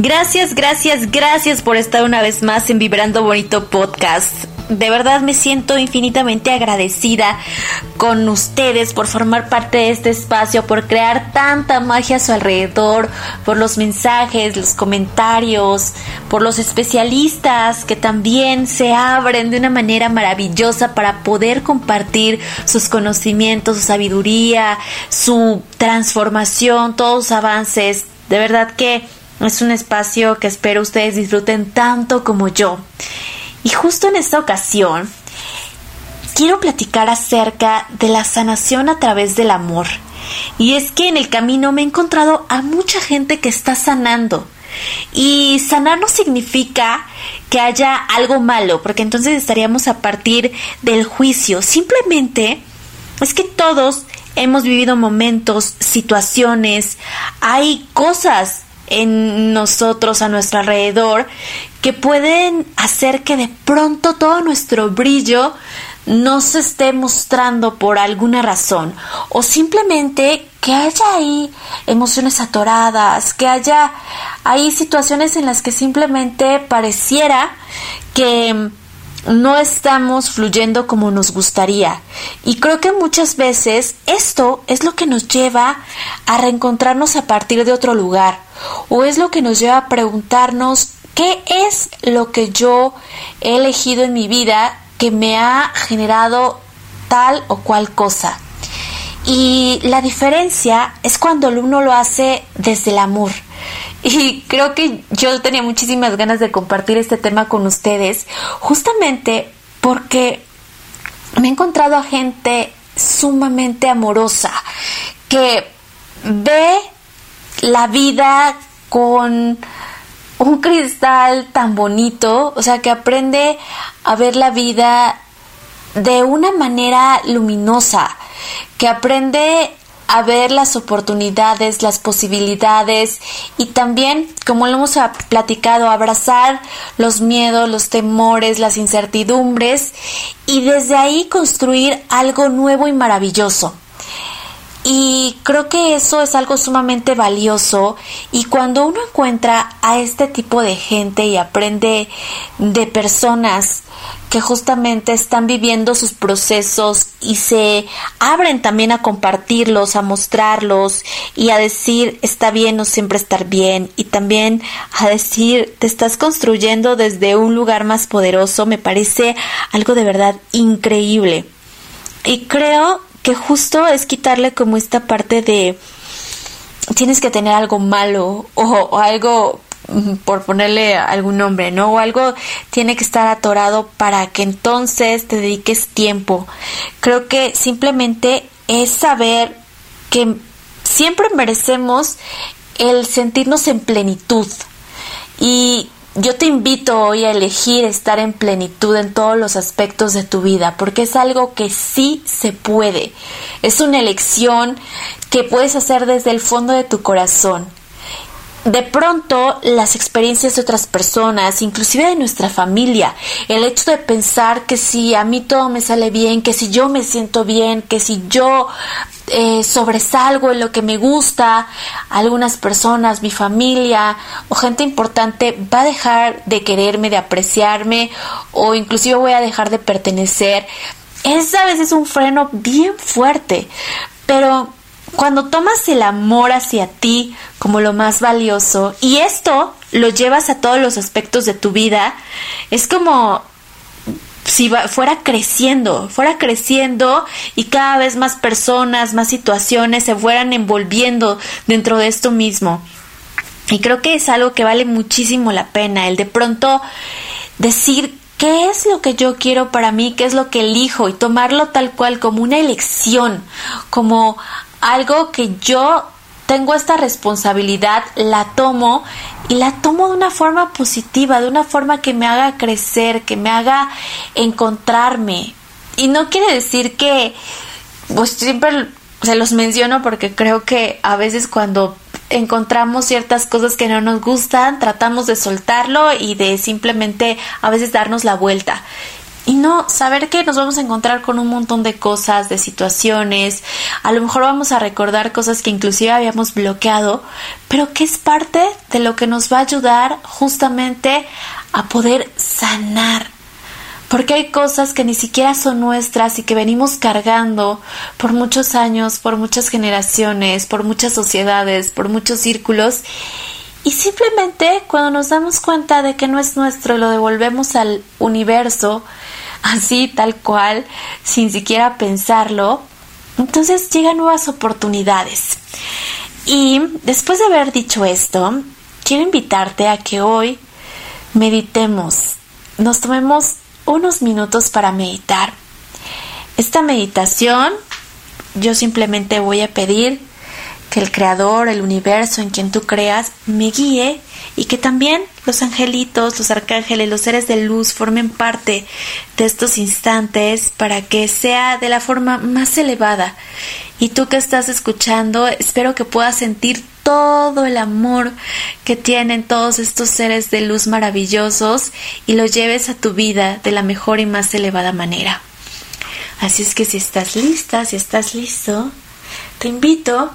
Gracias, gracias, gracias por estar una vez más en Vibrando Bonito Podcast. De verdad me siento infinitamente agradecida con ustedes por formar parte de este espacio, por crear tanta magia a su alrededor, por los mensajes, los comentarios, por los especialistas que también se abren de una manera maravillosa para poder compartir sus conocimientos, su sabiduría, su transformación, todos sus avances. De verdad que es un espacio que espero ustedes disfruten tanto como yo. Y justo en esta ocasión, quiero platicar acerca de la sanación a través del amor. Y es que en el camino me he encontrado a mucha gente que está sanando. Y sanar no significa que haya algo malo, porque entonces estaríamos a partir del juicio. Simplemente es que todos hemos vivido momentos, situaciones, hay cosas en nosotros, a nuestro alrededor, que pueden hacer que de pronto todo nuestro brillo no se esté mostrando por alguna razón. O simplemente que haya ahí emociones atoradas, que haya ahí situaciones en las que simplemente pareciera que no estamos fluyendo como nos gustaría. Y creo que muchas veces esto es lo que nos lleva a reencontrarnos a partir de otro lugar o es lo que nos lleva a preguntarnos qué es lo que yo he elegido en mi vida que me ha generado tal o cual cosa. Y la diferencia es cuando uno lo hace desde el amor. Y creo que yo tenía muchísimas ganas de compartir este tema con ustedes, justamente porque me he encontrado a gente sumamente amorosa que ve la vida con un cristal tan bonito, o sea, que aprende a ver la vida de una manera luminosa, que aprende a ver las oportunidades, las posibilidades y también, como lo hemos platicado, abrazar los miedos, los temores, las incertidumbres y desde ahí construir algo nuevo y maravilloso. Y creo que eso es algo sumamente valioso y cuando uno encuentra a este tipo de gente y aprende de personas que justamente están viviendo sus procesos y se abren también a compartirlos, a mostrarlos y a decir está bien no siempre estar bien y también a decir te estás construyendo desde un lugar más poderoso, me parece algo de verdad increíble. Y creo que justo es quitarle como esta parte de tienes que tener algo malo o, algo mm, por ponerle algún nombre, ¿no? O algo tiene que estar atorado para que entonces te dediques tiempo. Creo que simplemente es saber que siempre merecemos el sentirnos en plenitud. Y yo te invito hoy a elegir estar en plenitud en todos los aspectos de tu vida, porque es algo que sí se puede. Es una elección que puedes hacer desde el fondo de tu corazón. De pronto, las experiencias de otras personas, inclusive de nuestra familia, el hecho de pensar que si a mí todo me sale bien, que si yo me siento bien, que si yo eh, sobresalgo en lo que me gusta, algunas personas, mi familia o gente importante va a dejar de quererme, de apreciarme o inclusive voy a dejar de pertenecer. Es a veces un freno bien fuerte, pero cuando tomas el amor hacia ti como lo más valioso y esto lo llevas a todos los aspectos de tu vida, es como si fuera creciendo, fuera creciendo y cada vez más personas, más situaciones se fueran envolviendo dentro de esto mismo. Y creo que es algo que vale muchísimo la pena, el de pronto decir qué es lo que yo quiero para mí, qué es lo que elijo y tomarlo tal cual como una elección, como algo que yo tengo esta responsabilidad, la tomo y la tomo de una forma positiva, de una forma que me haga crecer, que me haga encontrarme. Y no quiere decir que, pues siempre se los menciono porque creo que a veces cuando encontramos ciertas cosas que no nos gustan, tratamos de soltarlo y de simplemente a veces darnos la vuelta. Y no saber que nos vamos a encontrar con un montón de cosas, de situaciones, a lo mejor vamos a recordar cosas que inclusive habíamos bloqueado, pero que es parte de lo que nos va a ayudar justamente a poder sanar. Porque hay cosas que ni siquiera son nuestras y que venimos cargando por muchos años, por muchas generaciones, por muchas sociedades, por muchos círculos y simplemente cuando nos damos cuenta de que no es nuestro, lo devolvemos al universo, así tal cual, sin siquiera pensarlo, entonces llegan nuevas oportunidades. Y después de haber dicho esto, quiero invitarte a que hoy meditemos, nos tomemos unos minutos para meditar. Esta meditación yo simplemente voy a pedir que el Creador, el universo en quien tú creas, me guíe y que también los angelitos, los arcángeles, los seres de luz formen parte de estos instantes para que sea de la forma más elevada. Y tú que estás escuchando, espero que puedas sentir todo el amor que tienen todos estos seres de luz maravillosos y lo lleves a tu vida de la mejor y más elevada manera. Así es que si estás lista, si estás listo, te invito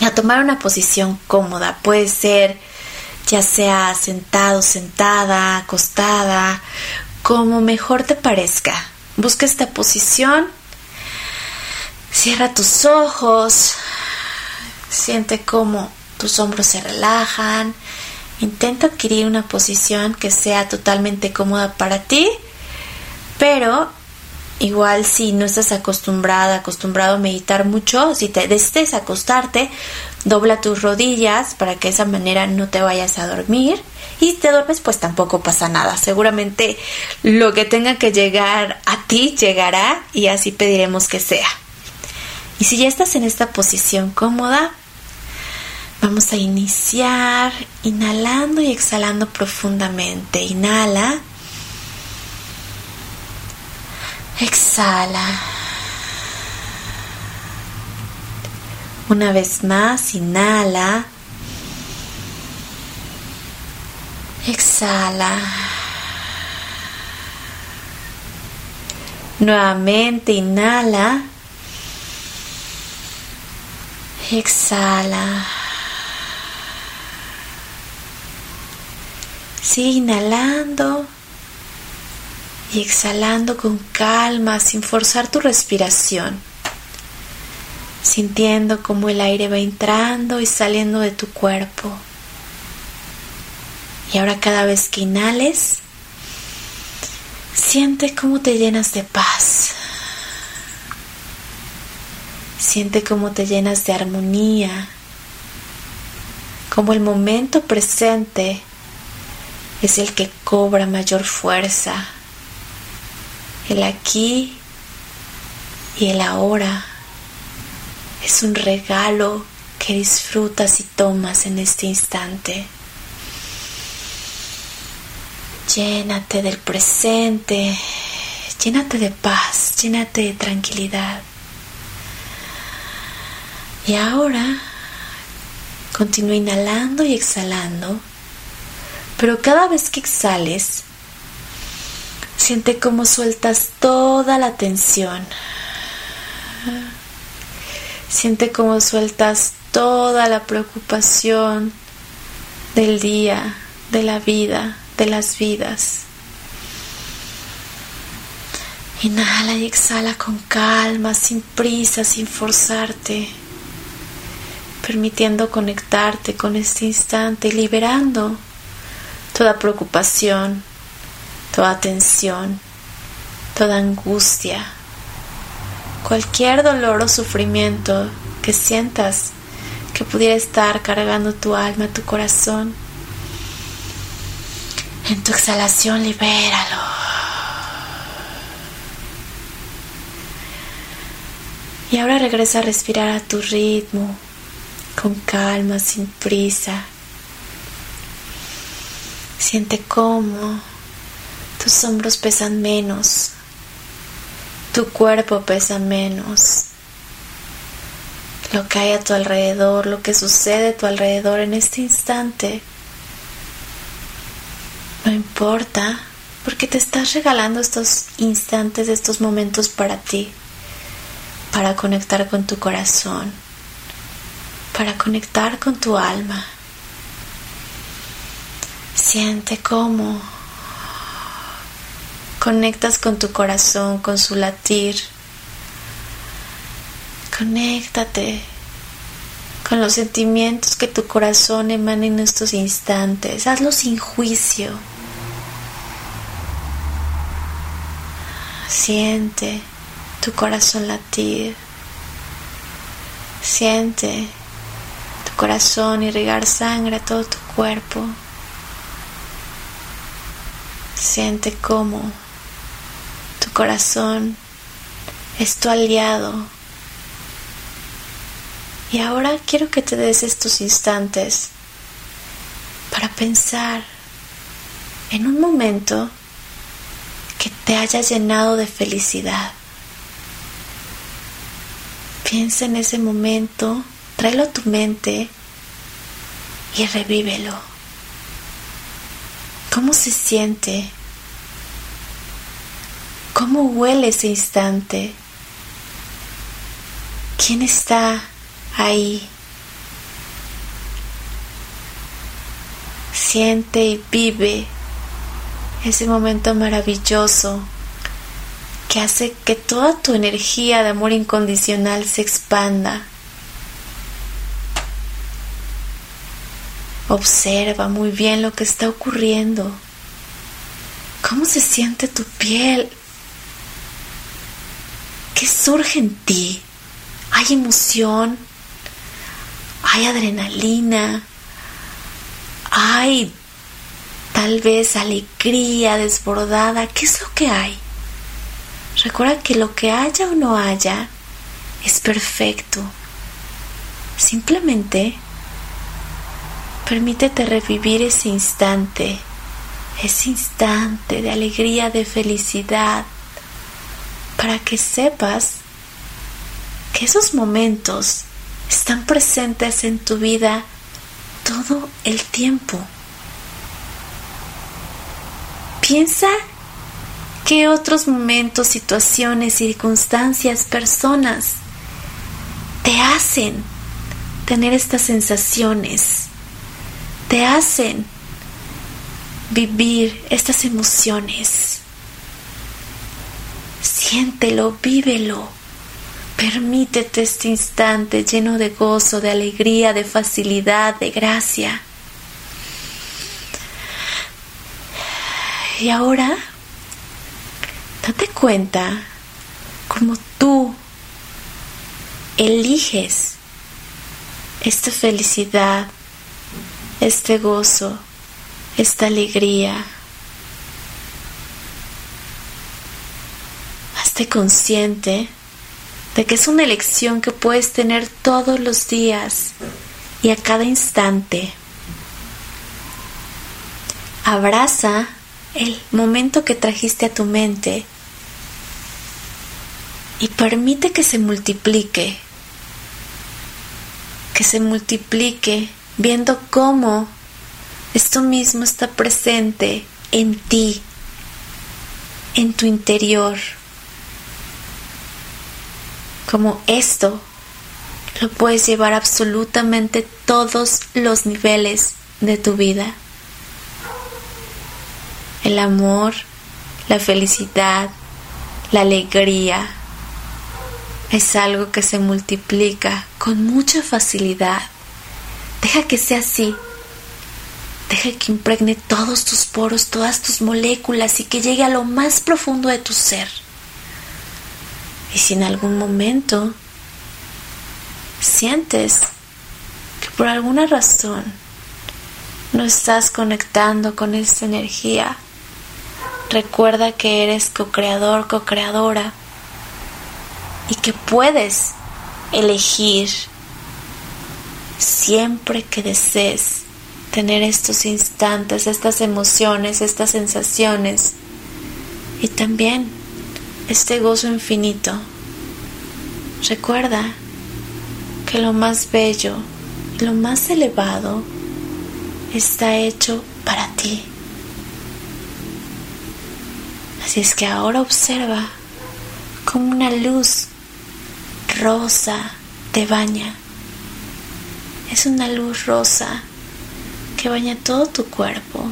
a tomar una posición cómoda. Puede ser ya sea sentado, sentada, acostada, como mejor te parezca. Busca esta posición. Cierra tus ojos. Siente cómo tus hombros se relajan. Intenta adquirir una posición que sea totalmente cómoda para ti, pero Igual si no estás acostumbrada, acostumbrado a meditar mucho, si te decides acostarte, dobla tus rodillas para que de esa manera no te vayas a dormir. Y si te duermes, pues tampoco pasa nada. Seguramente lo que tenga que llegar a ti llegará y así pediremos que sea. Y si ya estás en esta posición cómoda, vamos a iniciar inhalando y exhalando profundamente. Inhala. Exhala. Una vez más, inhala. Exhala. Nuevamente, inhala. Exhala. Sigue inhalando y exhalando con calma, sin forzar tu respiración, sintiendo cómo el aire va entrando y saliendo de tu cuerpo. Y ahora cada vez que inhales, siente cómo te llenas de paz. Siente cómo te llenas de armonía, como el momento presente es el que cobra mayor fuerza el aquí y el ahora es un regalo que disfrutas y tomas en este instante. Llénate del presente, llénate de paz, llénate de tranquilidad. Y ahora continúa inhalando y exhalando, pero cada vez que exhales, Siente cómo sueltas toda la tensión. Siente cómo sueltas toda la preocupación del día, de la vida, de las vidas. Inhala y exhala con calma, sin prisa, sin forzarte, permitiendo conectarte con este instante y liberando toda preocupación, toda tensión, toda angustia, cualquier dolor o sufrimiento que sientas que pudiera estar cargando tu alma, tu corazón. En tu exhalación libéralo. Y ahora regresa a respirar a tu ritmo, con calma, sin prisa. Siente cómo tus hombros pesan menos, tu cuerpo pesa menos. Lo que hay a tu alrededor, lo que sucede a tu alrededor en este instante, no importa, porque te estás regalando estos instantes, estos momentos para ti para conectar con tu corazón, para conectar con tu alma. Siente cómo conectas con tu corazón, con su latir. Conéctate con los sentimientos que tu corazón emana en estos instantes. Hazlo sin juicio. Siente tu corazón latir. Siente tu corazón irrigar sangre a todo tu cuerpo. Siente cómo tu corazón es tu aliado. Y ahora quiero que te des estos instantes para pensar en un momento que te haya llenado de felicidad. Piensa en ese momento, tráelo a tu mente y revívelo. ¿Cómo se siente? ¿Cómo huele ese instante? ¿Quién está ahí? Siente y vive ese momento maravilloso que hace que toda tu energía de amor incondicional se expanda. Observa muy bien lo que está ocurriendo. ¿Cómo se siente tu piel? ¿Qué surge en ti? ¿Hay emoción? ¿Hay adrenalina? ¿Hay tal vez alegría desbordada? ¿Qué es lo que hay? Recuerda que lo que haya o no haya es perfecto. Simplemente permítete revivir ese instante, ese instante de alegría, de felicidad, para que sepas que esos momentos están presentes en tu vida todo el tiempo. Piensa ¿Qué otros momentos, situaciones, circunstancias, personas te hacen tener estas sensaciones? Te hacen vivir estas emociones. Siéntelo, vívelo. Permítete este instante lleno de gozo, de alegría, de facilidad, de gracia. Y ahora Date cuenta como tú eliges esta felicidad, este gozo, esta alegría. Consciente de que es una elección que puedes tener todos los días y a cada instante. Abraza el momento que trajiste a tu mente y permite que se multiplique, que se multiplique viendo cómo esto mismo está presente en ti, en tu interior, como esto lo puedes llevar absolutamente todos los niveles de tu vida. El amor, la felicidad, la alegría, es algo que se multiplica con mucha facilidad. Deja que sea así. Deja que impregne todos tus poros, todas tus moléculas y que llegue a lo más profundo de tu ser. Y si en algún momento sientes que por alguna razón no estás conectando con esta energía, recuerda que eres co-creador, co-creadora y que puedes elegir siempre que desees tener estos instantes, estas emociones, estas sensaciones y también este gozo infinito. Recuerda que lo más bello, lo más elevado está hecho para ti. Así es que ahora observa como una luz rosa te baña. Es una luz rosa que baña todo tu cuerpo.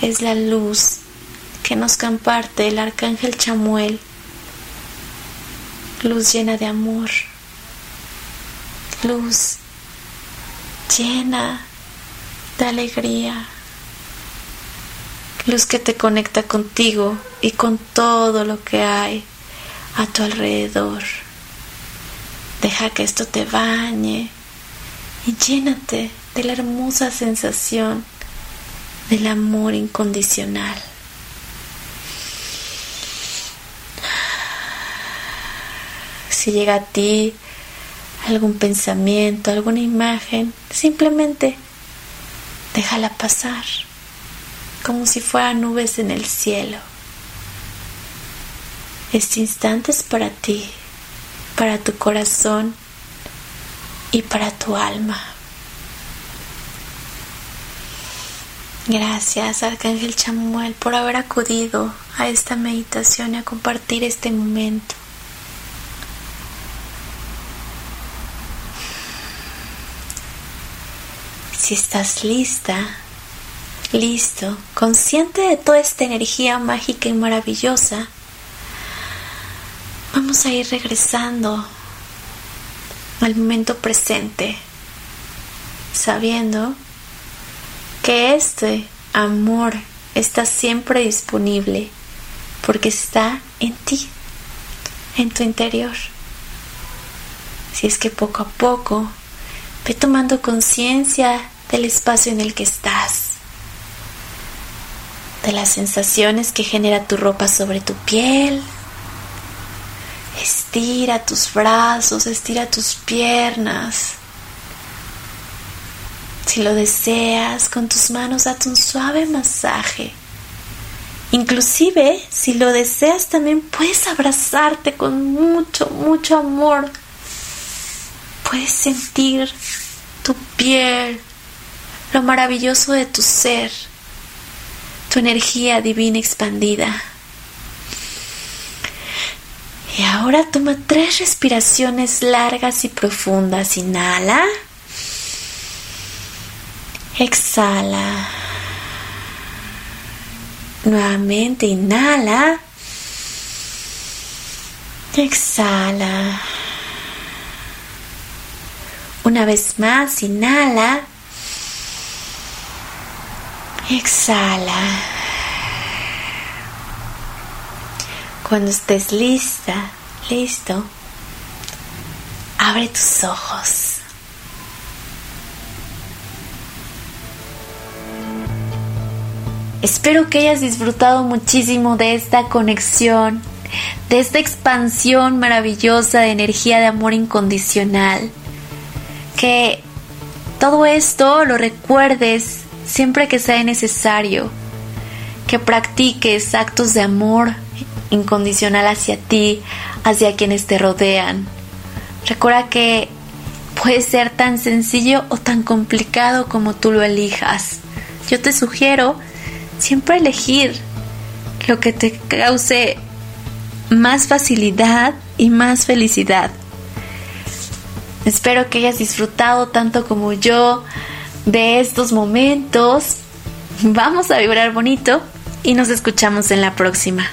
Es la luz que nos comparte el arcángel Chamuel. Luz llena de amor. Luz llena de alegría. Luz que te conecta contigo y con todo lo que hay a tu alrededor. Deja que esto te bañe y llénate de la hermosa sensación del amor incondicional. Si llega a ti algún pensamiento, alguna imagen, simplemente déjala pasar como si fueran nubes en el cielo. Este instante es para ti, para tu corazón y para tu alma. Gracias, Arcángel Chamuel, por haber acudido a esta meditación y a compartir este momento. Si estás lista, listo, consciente de toda esta energía mágica y maravillosa, vamos a ir regresando al momento presente, sabiendo que este amor está siempre disponible porque está en ti, en tu interior. Si es que poco a poco ve tomando conciencia del espacio en el que estás de las sensaciones que genera tu ropa sobre tu piel. Estira tus brazos, estira tus piernas. Si lo deseas, con tus manos date un suave masaje. Inclusive, si lo deseas, también puedes abrazarte con mucho, mucho amor. Puedes sentir tu piel, lo maravilloso de tu ser tu energía divina expandida. Y ahora toma tres respiraciones largas y profundas. Inhala. Exhala. Nuevamente inhala. Exhala. Una vez más, inhala. Exhala. Cuando estés lista, listo, abre tus ojos. Espero que hayas disfrutado muchísimo de esta conexión, de esta expansión maravillosa de energía de amor incondicional. Que todo esto lo recuerdes siempre que sea necesario, que practiques actos de amor incondicional hacia ti, hacia quienes te rodean. Recuerda que puede ser tan sencillo o tan complicado como tú lo elijas. Yo te sugiero siempre elegir lo que te cause más facilidad y más felicidad. Espero que hayas disfrutado tanto como yo de estos momentos. Vamos a vibrar bonito y nos escuchamos en la próxima.